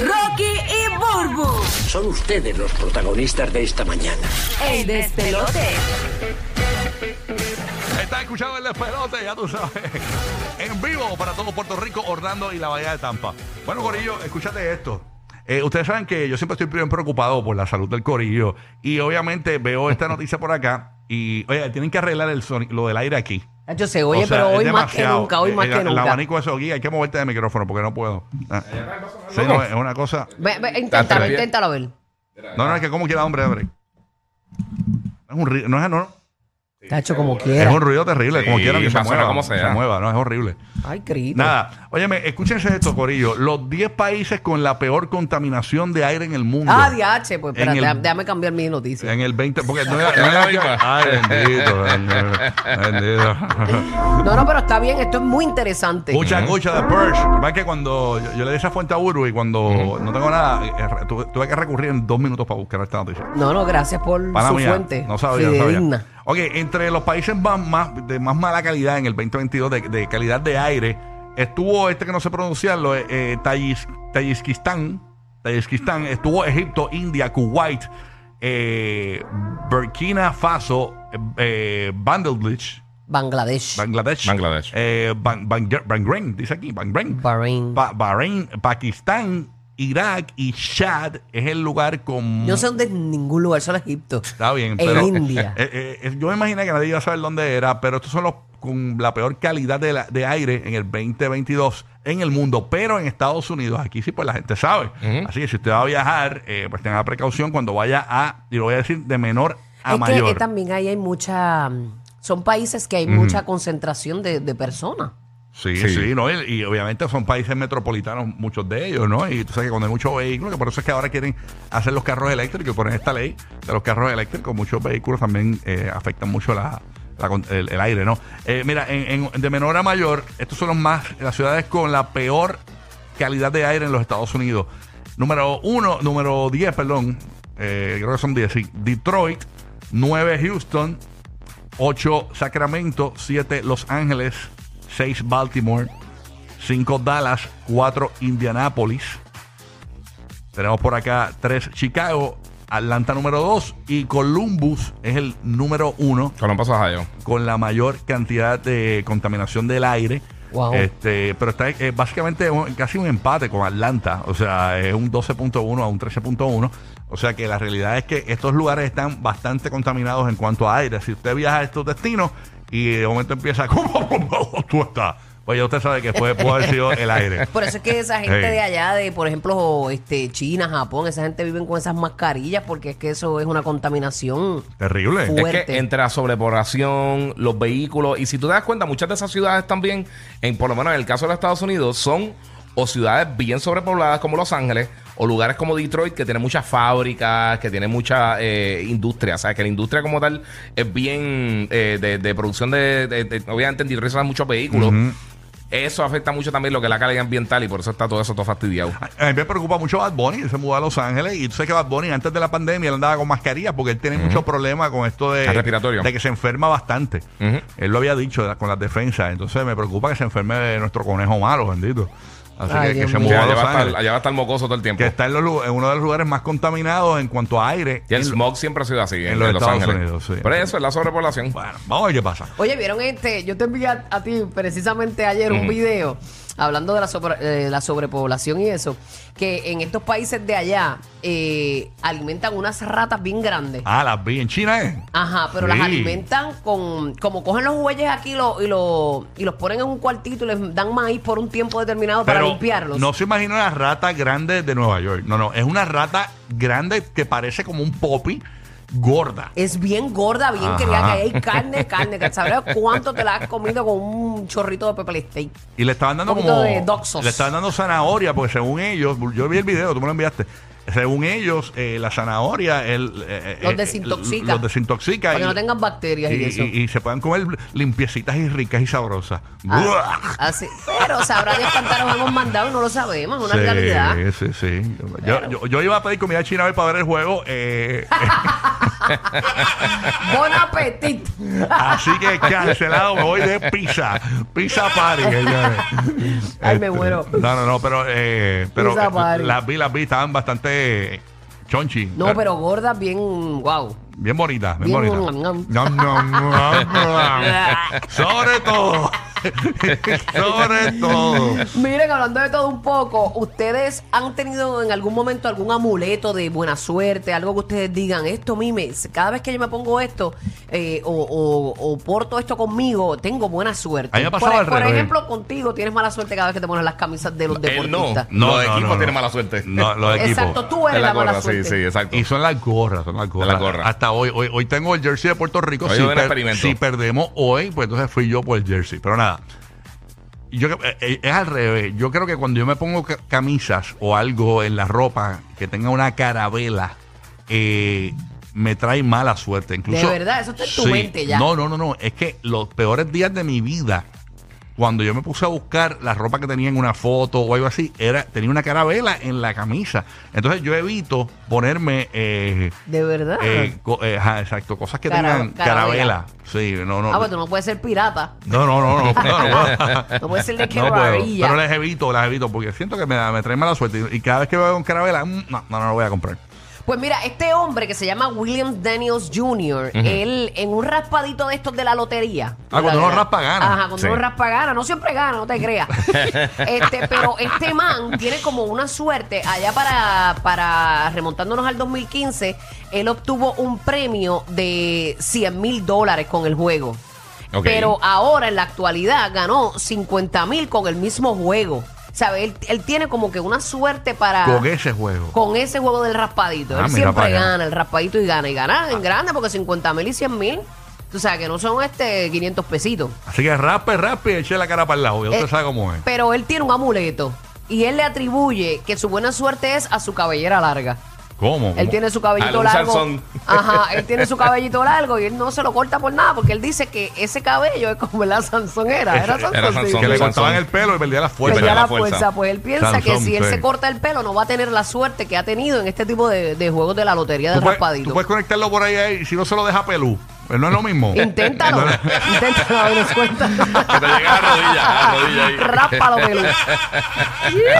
Rocky y Burbu, Son ustedes los protagonistas de esta mañana. el despelote. Estás escuchando el despelote, ya tú sabes. En vivo para todo Puerto Rico, Orlando y la Bahía de Tampa. Bueno, Corillo, escúchate esto. Eh, ustedes saben que yo siempre estoy bien preocupado por la salud del Corillo. Y obviamente veo esta noticia por acá. Y, oye, tienen que arreglar el soni- lo del aire aquí. Yo sé, oye, O sea, pero es hoy más que demasiado. nunca, hoy Eh, más el, que El nunca. abanico de eso aquí, hay que moverte de micrófono porque no puedo. Ah. Sí, no, es una cosa. Ve, ve, inténtalo, bien. inténtalo a ver. No, no, es que como quiera, hombre, hombre. Es un ri- no es, no, Tacho, como es quiera. un ruido terrible, Sí, como quiera que se mueva. como se sea. mueva, no, es horrible. Ay, grito. Nada, óyeme, escúchense esto, Corillo. Los 10 países con la peor contaminación de aire en el mundo. Ah, DH, pues En espérate, el- déjame- cambiar mi noticia. En el 20, porque no era, No es la misma. Ay, bendito, bendito. No, no, pero está bien, esto es muy interesante. Mucha escucha de Purge. Lo que pasa es que cuando yo, yo le di esa fuente a Burbu y cuando no tengo nada, eh, tuve, tuve que recurrir en dos minutos para buscar esta noticia. No, no, gracias por Pana su mía, fuente. No sabía, no sabía. Ok, entre los países más, más- de más mala calidad en el 2022 de, de calidad de aire, estuvo este que no sé pronunciarlo, eh, eh, Tayis- Tayikistán, Tayikistán, estuvo Egipto, India, Kuwait, eh, Burkina Faso, eh, eh, Bangladesh, Bangladesh. Bangladesh, Bangladesh. eh, Ban- Ban- Bahrein, dice aquí, Bahrein, Bahrein. Ba- Bahrein, Pakistán, Irak y Chad es el lugar con Yo no sé dónde es ningún lugar, solo Egipto. Está bien, En pero India. eh, eh, eh, yo me imaginé que nadie iba a saber dónde era, pero estos son los con la peor calidad de, la- de aire en el 2022 en el mundo, pero en Estados Unidos, aquí sí pues la gente sabe. Así que si usted va a viajar, eh, pues tenga precaución cuando vaya a, y lo voy a decir de menor a es mayor. que también ahí hay mucha. mm, Son países que hay mucha concentración de, de personas. Sí, sí, Sí. ¿no? Y, y obviamente son países metropolitanos, muchos de ellos, ¿no? Y tú sabes que cuando hay muchos vehículos, que por eso es que ahora quieren hacer los carros eléctricos y poner esta ley de los carros eléctricos, muchos vehículos también eh, afectan mucho la, la con- el, el aire, ¿no? Eh, mira, en, en- de menor a mayor, estos son los más, las ciudades con la peor calidad de aire en los Estados Unidos. Número uno, número 10, perdón, eh, creo que son 10, sí. Detroit, 9 Houston, 8 Sacramento, 7 Los Ángeles, 6 Baltimore, 5 Dallas, 4 Indianápolis. Tenemos por acá 3 Chicago, Atlanta número 2 y Columbus es el número 1 Columbus, Ohio. con la mayor cantidad de contaminación del aire. Wow. Este, pero está eh, básicamente un- casi un empate con Atlanta. O sea, es un 12.1 a un 13.1. O sea que la realidad es que estos lugares están bastante contaminados en cuanto a aire. Si usted viaja a estos destinos y de momento empieza, ¿cómo tú estás? Pues ya usted sabe que puede, puede haber sido el aire. Por eso es que esa gente de allá, de por ejemplo, este China, Japón, esa gente viven con esas mascarillas porque es que eso es una contaminación. Terrible. Fu- Es Fuerte. que entre la sobrepoblación, los vehículos, y si tú te das cuenta, muchas de esas ciudades también, en, por lo menos en el caso de los Estados Unidos, son o ciudades bien sobrepobladas como Los Ángeles, o lugares como Detroit, que tienen muchas fábricas, que tienen mucha eh, industria. O sea, que la industria como tal es bien eh, de, de producción de, de- de- Obviamente en Detroit se dan muchos vehículos. Eso afecta mucho también lo que es la calidad ambiental y por eso está todo eso todo fastidiado. A mí me preocupa mucho Bad Bunny, él se mudó a Los Ángeles y tú sabes que Bad Bunny antes de la pandemia él andaba con mascarilla porque él tiene muchos problemas con esto de, respiratorio. de que se enferma bastante. Él lo había dicho con las defensas, entonces me preocupa que se enferme de nuestro conejo malo, bendito. Así Ay, que, que allá, va a estar, allá va a estar mocoso todo el tiempo. que está en, los en uno de los lugares más contaminados en cuanto a aire. Y el smog siempre ha sido así en, los en Los Estados Ángeles. Unidos, sí. Pero eso es la sobrepoblación. Bueno, vamos a ver qué pasa. Oye, ¿vieron este? Yo te envié a, a ti precisamente ayer un video hablando de la, sobre- eh, la sobrepoblación y eso, que en estos países de allá eh, alimentan unas ratas bien grandes. Ah, las vi en China, ¿eh? Ajá, pero Sí. las alimentan con, como cogen los bueyes aquí lo- y, lo, y los ponen en un cuartito y les dan maíz por un tiempo determinado para limpiarlos. no se imagina una rata grande de Nueva York. No, no, es una rata grande que parece como un poppy gorda. Es bien gorda, bien Ajá. querida, que hay carne, carne, que sabrás cuánto te la has comido con un chorrito de pepper steak. Y le estaban dando Un como. de. Le estaban dando zanahoria, porque según ellos, yo vi el video, tú me lo enviaste. Según ellos, eh, la zanahoria el, eh, Los eh, desintoxica. Los desintoxica. Para que y- no tengan bacterias y, y, eso. y- y se puedan comer limpiecitas y ricas y sabrosas. Ah, así. Pero sabrá Dios cuántas nos hemos mandado y no lo sabemos, es una Sí, realidad. sí, sí. Yo, yo, yo iba a pedir comida china hoy para ver el juego. eh, Bon appetit. Así que cancelado, me voy de pizza. Pizza party, señores. Ay, me Este, muero. No, no, no, pero, eh, pero eh, las vi, las vi, estaban bastante chonchi. No, pero gordas bien, wow. Bien bonitas, bien, Bien, bonitas. nom, nom. Nom, nom, nom, nom. Sobre todo. Sobre todo. Miren, hablando de todo un poco, ¿ustedes han tenido en algún momento algún amuleto de buena suerte? Algo que ustedes digan, esto me, cada vez que yo me pongo esto eh, o, o- o porto esto conmigo, tengo buena suerte. A mí me ha pasado por, al por revés. ejemplo, contigo tienes mala suerte cada vez que te pones las camisas de los Él no. deportistas. Los equipos tienen mala suerte. No, los equipos. Exacto, tú eres Es la, la mala sí, suerte. sí, exacto. Y son las gorras, son las gorras. las gorras. Hasta hoy, hoy, hoy tengo el jersey de Puerto Rico. Hoy Si, hubo un per- experimento. si perdemos hoy, pues entonces fui yo por el jersey. Pero nada. Yo, creo- eh, eh, es al revés. Yo creo que cuando yo me pongo ca- camisas o algo en la ropa que tenga una carabela, eh, me trae mala suerte. Incluso, De verdad, eso está en tu mente ya. No, no, no, no. Es que los peores días de mi vida, cuando yo me puse a buscar la ropa que tenía en una foto o algo así, era tenía una carabela en la camisa. Entonces yo evito ponerme eh, De verdad. eh, co- eh, ajá, exacto, cosas que Cara- tengan carabela. carabela. Sí, no, no. ah, pues tú no puedes ser pirata. no, no, no, no, no, no puedo. No puedes ser de No puedo. Pero les evito, las evito, porque siento que me, me trae mala suerte. Y cada vez que veo un carabela, mm, no, no, no lo voy a comprar. Pues mira, este hombre que se llama William Daniels Jr., él en un raspadito de estos de la lotería. Ah, cuando uno raspa, gana. Ajá, cuando Sí. uno raspa gana. No siempre gana, no te creas. este, pero este man tiene como una suerte allá para, para remontándonos al 2015, él obtuvo un premio de 100 mil dólares con el juego. Ok. Pero ahora en la actualidad ganó 50 mil con el mismo juego. ¿Sabes? Él, él tiene como que una suerte para Con ese juego. con ese juego del raspadito. Ah, Él siempre gana el raspadito y gana. Y gana en grande porque 50 mil y 100 mil. Tú sabes que no son este 500 pesitos. Así que raspe, raspe y eche la cara para el lado. Ya usted Eh, sabe cómo es. Pero él tiene un amuleto. Y él le atribuye que su buena suerte es a su cabellera larga. ¿Cómo? Él ¿Cómo? tiene su cabellito largo. Sansón. Ajá, él tiene su cabellito largo y él no se lo corta por nada porque él dice que ese cabello es como la Sansonera. Era Ese- Sansón. era sí. Sansón. Que le Sansón. cortaban el pelo y perdía la Que fuerza. ya Perdía la la fuerza. fuerza, pues él piensa que Sansón, si él sí. se corta el pelo no va a tener la suerte que ha tenido en este tipo de, de juegos de la lotería del puedes, raspadito. tú puedes conectarlo por ahí, ahí y si no se lo deja pelú. No es lo mismo. Inténtalo. Inténtalo, a ver, nos cuenta. Que te llega a la rodilla, a la rodilla ahí. Rápalo, Pelú.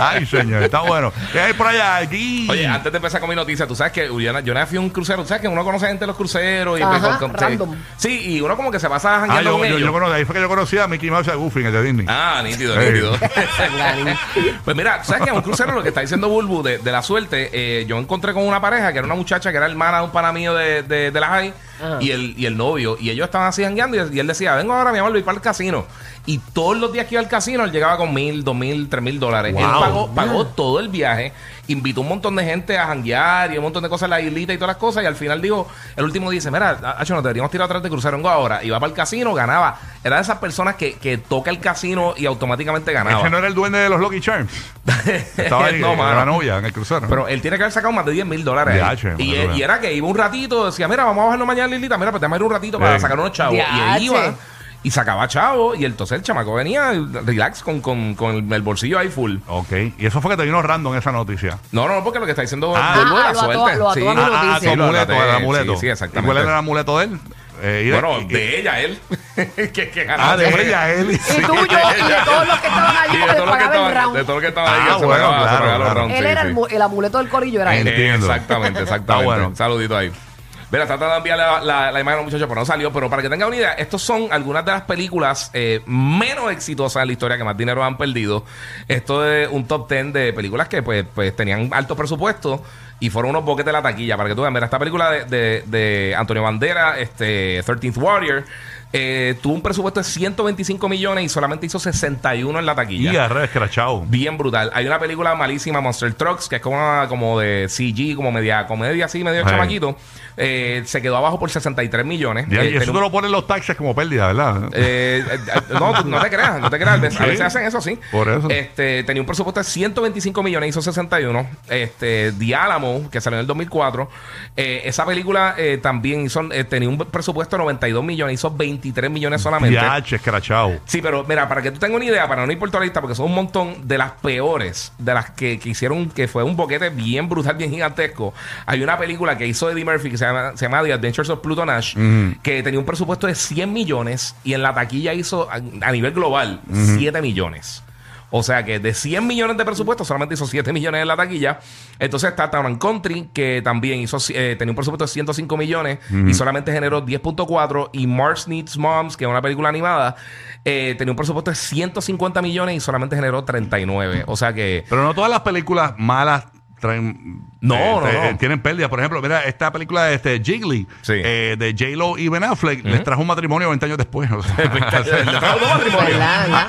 Ay, señor, está bueno. ¿Qué hay por allá? Aquí. Oye, antes de empezar con mi noticia, tú sabes que yo, una- yo una vez fui a un crucero, tú sabes que uno conoce gente en los cruceros y Ajá, pues, con- con- random. Sí, y uno como que se pasa Ah, jangueando yo, con yo, ellos. yo conocí, ahí fue que yo conocía a Mickey Mouse y a Goofy en el de Disney. Ah, nítido, nítido. pues mira, tú sabes que en un crucero lo que está diciendo Bulbu de, de la suerte, eh, yo encontré con una pareja que era una muchacha que era hermana de un pana mío de, de, de la high Ajá. y el, y el novio, y ellos estaban así jangueando y, y él decía, vengo ahora mi amor, voy para el casino. Y todos los días que iba al casino, él llegaba con mil, dos mil, tres mil dólares. Él pagó, pagó todo el viaje, invitó un montón de gente a janguear y un montón de cosas en la islita y todas las cosas. Y al final dijo, el último dice, mira, Hacho, nos deberíamos tirar atrás de crucero vengo ahora. Iba para el casino, ganaba. Era de esas personas que, que toca el casino y automáticamente ganaba. Ese no era el duende de los Lucky Charms. Estaba ahí, No, eh, la novia en el crucero. Pero él tiene que haber sacado más de 10 mil dólares. Diache, y, madura. y era que iba un ratito, decía, mira, vamos a bajarnos mañana, Lilita. Mira, pues te vamos a ir un ratito para sacar unos chavos. Y él iba y sacaba chavos. Y entonces el chamaco venía relax con, con, con el, el bolsillo ahí full. ok. Y eso fue que te vino random esa noticia. No, no, no, porque lo que está diciendo Ah. Ah, la suerte. lo ató Sí. Ah, ah, tu lo amuleto, el amuleto. Sí, sí, ¿Y exactamente. cuál era el amuleto de él? Eh, y de- Bueno, y- de ella, él. que, que ganaba Ah, de ella, él. Y tuyo y de todos los que estaban allí Y de porque todo lo que pagaba el estaban, de round. todo lo que estaban ahí, Ah, que se bueno, se claro, pagaba los claro. rounds, Él sí, era sí. el, mu- el amuleto del corillo, era él. Entiendo. Exactamente, exactamente. Está bueno. Saludito ahí. Mira, trata de enviar la, imagen a los muchachos, pero no salió. Pero para que tengan una idea, estos son algunas de las películas eh, menos exitosas de la historia que más dinero han perdido. Esto es un top 10 de películas que pues, pues tenían alto presupuesto y fueron unos boquetes de la taquilla. Para que tú veas, mira, esta película de, de, de Antonio Bandera, este 13th Warrior, eh, tuvo un presupuesto de 125 millones y solamente hizo 61 en la taquilla. Y arre, escrachado. Bien brutal. Hay una película malísima, Monster Trucks, que es como, una- como de CG, como media comedia así, medio Ay. chamaquito. Eh, se quedó abajo por 63 millones. Y, Eh, y eso tenía te lo ponen los taxes como pérdida, ¿verdad? eh, eh, no, no te creas, no te creas. A veces, Sí. hacen eso, sí. Por eso. Este, tenía un presupuesto de 125 millones, hizo 61. Este, The Alamo, que salió en el 2004. eh, esa película también hizo, tenía un presupuesto de 92 millones, hizo 23 millones solamente. Ya, escrachado. Sí, pero mira, para que tú tengas una idea, para no ir por toda la lista, porque son un montón de las peores, de las que, que hicieron, que fue un boquete bien brutal, bien gigantesco. Hay una película que hizo Eddie Murphy que se llama, se llama The Adventures of Pluto Nash, que tenía un presupuesto de 100 millones y en la taquilla hizo a, a nivel global 7 millones. O sea que de 100 millones de presupuesto solamente hizo 7 millones en la taquilla. Entonces está Town Country, que también hizo, eh, tenía un presupuesto de 105 millones y solamente generó 10.4. Y March Needs Moms, que es una película animada, eh, tenía un presupuesto de 150 millones y solamente generó 39. O sea que... Pero no todas las películas malas traen. No, eh, no, te- no. Tienen pérdida. Por ejemplo, mira, esta película de este Jiggly, Sí. eh, de J-Lo y Ben Affleck, les trajo un matrimonio 20 años después. o sea, Le trajo dos matrimonios.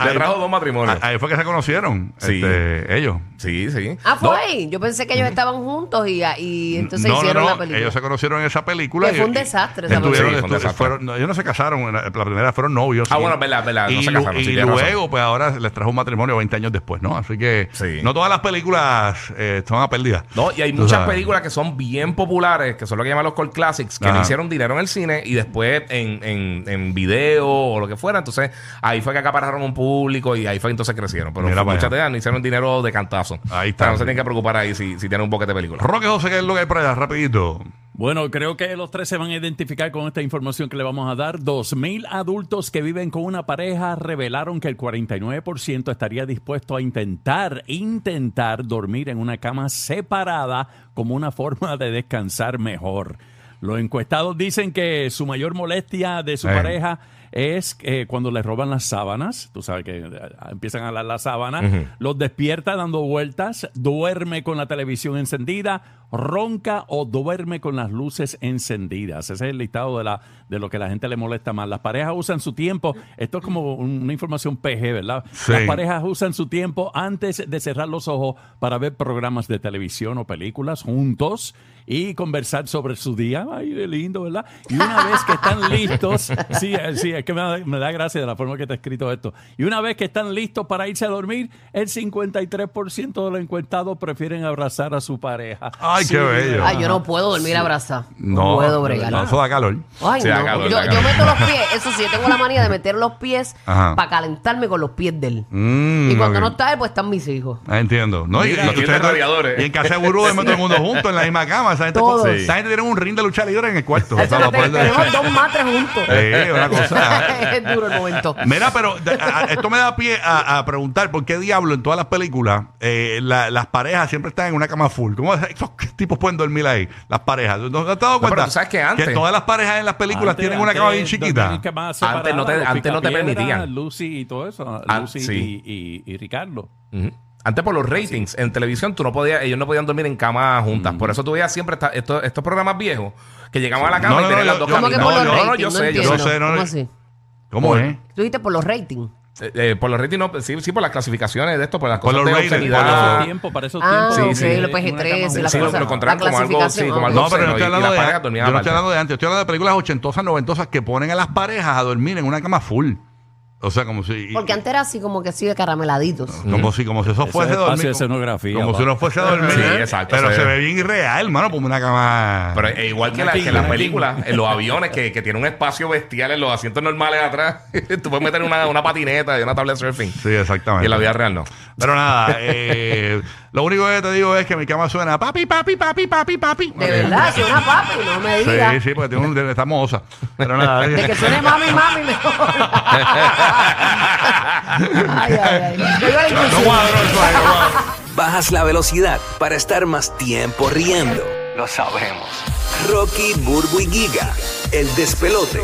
Le trajo dos matrimonios. ahí fue que se conocieron Sí. este, ellos. Sí, sí. Ah, fue ahí. Yo pensé que ellos estaban juntos y, y entonces no, hicieron no, la no. película. Ellos se conocieron en esa película. Que y- fue un y- desastre esa estuvieron- película. Sí, fue un estu- desastre. fueron- no, ellos no se casaron. La, la primera fueron novios. Ah, y- bueno, verdad, verdad, no Y, se casaron, sí, y razón. luego, pues ahora les trajo un matrimonio 20 años después, ¿no? Así que Sí. no todas las películas eh, son a pérdida. No, y hay muchas sabes. películas que son bien populares, que son lo que llaman los cult classics, que Ajá. no hicieron dinero en el cine y después en, en, en video o lo que fuera. Entonces, ahí fue que acapararon un público y ahí fue que entonces crecieron. Pero Mira para muchas de ellas no hicieron dinero de cantazo. Ahí está. O sea, no se tienen que preocupar ahí si, si tienen un boquete de películas. Roque José, ¿qué es lo que hay por allá? Rapidito. Bueno, creo que los tres se van a identificar con esta información que le vamos a dar. 2.000 adultos que viven con una pareja revelaron que el 49% estaría dispuesto a intentar, intentar dormir en una cama separada como una forma de descansar mejor. Los encuestados dicen que su mayor molestia de su Eh. pareja es eh, cuando le roban las sábanas. Tú sabes que eh, empiezan a hablar las sábanas. Los despierta dando vueltas, duerme con la televisión encendida, ronca o duerme con las luces encendidas. Ese es el listado de, la, de lo que la gente le molesta más. Las parejas usan su tiempo, esto es como un- una información PG, ¿verdad? Sí. Las parejas usan su tiempo antes de cerrar los ojos para ver programas de televisión o películas juntos y conversar sobre su día. Ay, qué lindo, ¿verdad? Y una vez que están listos, sí, eh, sí, es que me da, me da gracia de la forma que está escrito esto. Y una vez que están listos para irse a dormir, el 53% de los encuestados prefieren abrazar a su pareja. Ay, qué bello. Ay, yo no puedo dormir abrazado. No, No, puedo bregar. no, eso da calor. Ay, Sí, no. da calor, yo, da yo calor. meto los pies, eso sí, yo tengo la manía de meter los pies para calentarme con los pies de él. Mm, y cuando no está él, pues están mis hijos. Ah, entiendo. No, y, Mira, y- aquí tiene radiadores. y en casa de burro de todo el mundo juntos en la misma cama. Esa gente, Todos. esa gente tiene un ring de lucha libre en el cuarto. O sea, te- tenemos dos matres juntos. Sí, una cosa. es duro el momento. Mira, pero de- a- a- esto me da pie a, a preguntar por qué diablo en todas las películas eh, la- las parejas siempre están en una cama full. ¿Cómo esos tipos pueden dormir ahí? Las parejas. ¿No te has dado pero cuenta? tú sabes que antes- todas las parejas en las películas Antes- tienen una cama bien antes chiquita. dormían Antes no te- separadas, los antes no te Picapiedra, permitían. Lucy y todo eso. Ah, Lucy sí. y, y- y Ricardo. Ujú. Antes por los ratings en televisión tú no podías, ellos no podían dormir en cama juntas. Por eso tú veías siempre esta- estos, estos programas viejos que llegaban a la cama No, y no, tenían no, las dos yo- ¿Cómo que camitas. por no, los no, no, ratings? yo No sé, yo sé. No sé, no, ¿Cómo no. así? ¿Cómo Por- es? Tú dijiste por los ratings. Eh, eh, por los ratings, no, sí, sí, por las clasificaciones de esto, por las Por cosas los de ratings, obscenidad. por Para los- esos tiempos, para esos Ah, tiempos. ok, sí. los PG-13 y las Sí, lo, cosas. lo encontraron La como algo, sí, clasificación, como algo No, pero obsceno, estoy hablando las de, parejas yo no estoy hablando de antes, yo estoy hablando de películas ochentosas, noventosas que ponen a las parejas a dormir en una cama full. O sea, como si. Porque antes era así como que así de carameladitos. Como si, como si eso fuese es dormir. de escenografía, Como pa. si uno fuese a dormir. Sí, exacto, Pero sí. se ve bien irreal, hermano, como una cama. Pero igual que, la, que en las películas, en los aviones, que, que tiene un espacio bestial en los asientos normales atrás. Tú puedes meter una, una patineta y una tablet surfing. Sí, exactamente. Y en la vida real no. Pero nada, eh, lo único que te digo es que mi cama suena papi, papi, papi, papi, papi. De verdad, si una papi, no me Sí, digas. sí, porque tiene un, está mohosa. Pero nada. De que suene mami, mami, mejor. ay, ay, ay. No cuadro no cuadro. Bajas la velocidad para estar más tiempo riendo. Lo sabemos. Rocky, Burbu y Giga, el despelote.